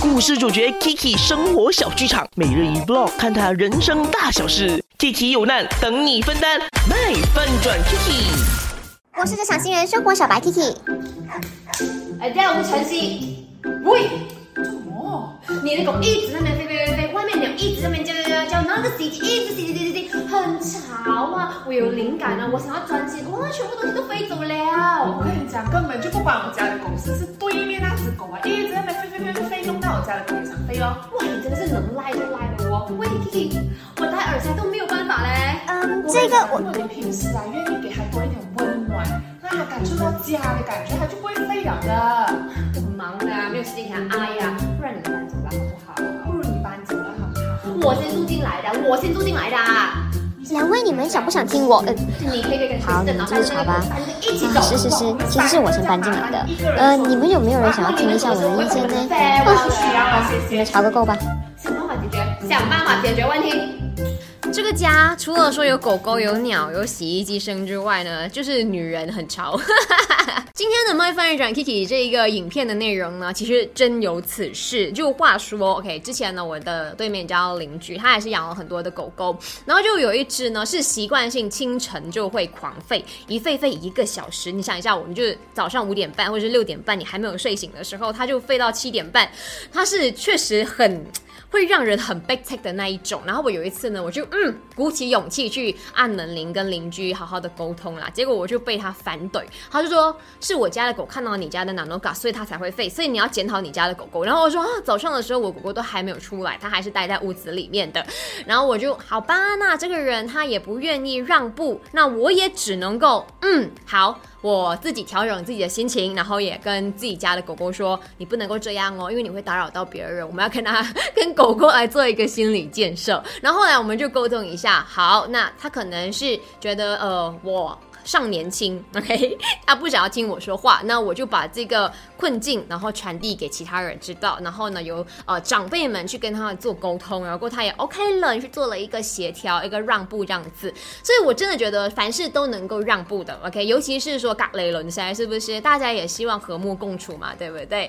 故事主角 Kiki 生活小剧场，每日一 vlog，看他人生大小事。Kiki 有难等你分担，卖翻转 Kiki。我是这小新人生活小白 Kiki。哎，大家好，我是晨曦。喂，做什么？你的狗一直在那边飞飞飞飞，外面鸟一直在那边叫叫叫叫，那个 C T 一直 C T C T C，很吵啊！我有灵感了，我想要钻进，哇，全部东西都飞走了。我跟你讲，根本就不关我家的狗事，是哇，你真的是能赖就赖了哦。喂，Kiki，我戴耳塞都没有办法嘞。嗯，这个我如果你平时啊愿意给它多一点温暖，让它感受到家的感觉，它就不会飞了的。很忙的啊，没有时间给它爱呀，不然你搬走了好不好？不如你搬走了好不好？我先住进来的，我先住进来的。两位你们想不想听我？呃，你可以跟好，你们继续吵吧。一起走。是是是，其实是我先搬进来的。呃，你们有没有人想要听一下我的意见呢？你们吵个够吧。想办法解决，想办法解决问题。这个家除了说有狗狗、有鸟、有洗衣机声之外呢，就是女人很潮。今天的麦翻译转 Kiki 这一个影片的内容呢，其实真有此事。就话说，OK，之前呢，我的对面家邻居他也是养了很多的狗狗，然后就有一只呢是习惯性清晨就会狂吠，一吠吠一个小时。你想一下，我们就是早上五点半或者是六点半，你还没有睡醒的时候，它就吠到七点半，它是确实很。会让人很 big take 的那一种。然后我有一次呢，我就嗯鼓起勇气去按门铃跟邻居好好的沟通啦。结果我就被他反怼，他就说是我家的狗看到你家的南诺卡所以它才会吠，所以你要检讨你家的狗狗。然后我说啊，早上的时候我狗狗都还没有出来，它还是待在屋子里面的。然后我就好吧，那这个人他也不愿意让步，那我也只能够嗯好。我自己调整自己的心情，然后也跟自己家的狗狗说：“你不能够这样哦，因为你会打扰到别人。我们要跟他 跟狗狗来做一个心理建设。”然后后来我们就沟通一下，好，那他可能是觉得呃我。尚年轻，OK，他不想要听我说话，那我就把这个困境，然后传递给其他人知道，然后呢，由呃长辈们去跟他做沟通，然后他也 OK 了，去做了一个协调，一个让步这样子。所以我真的觉得凡事都能够让步的，OK，尤其是说嘎雷伦现在是不是大家也希望和睦共处嘛，对不对？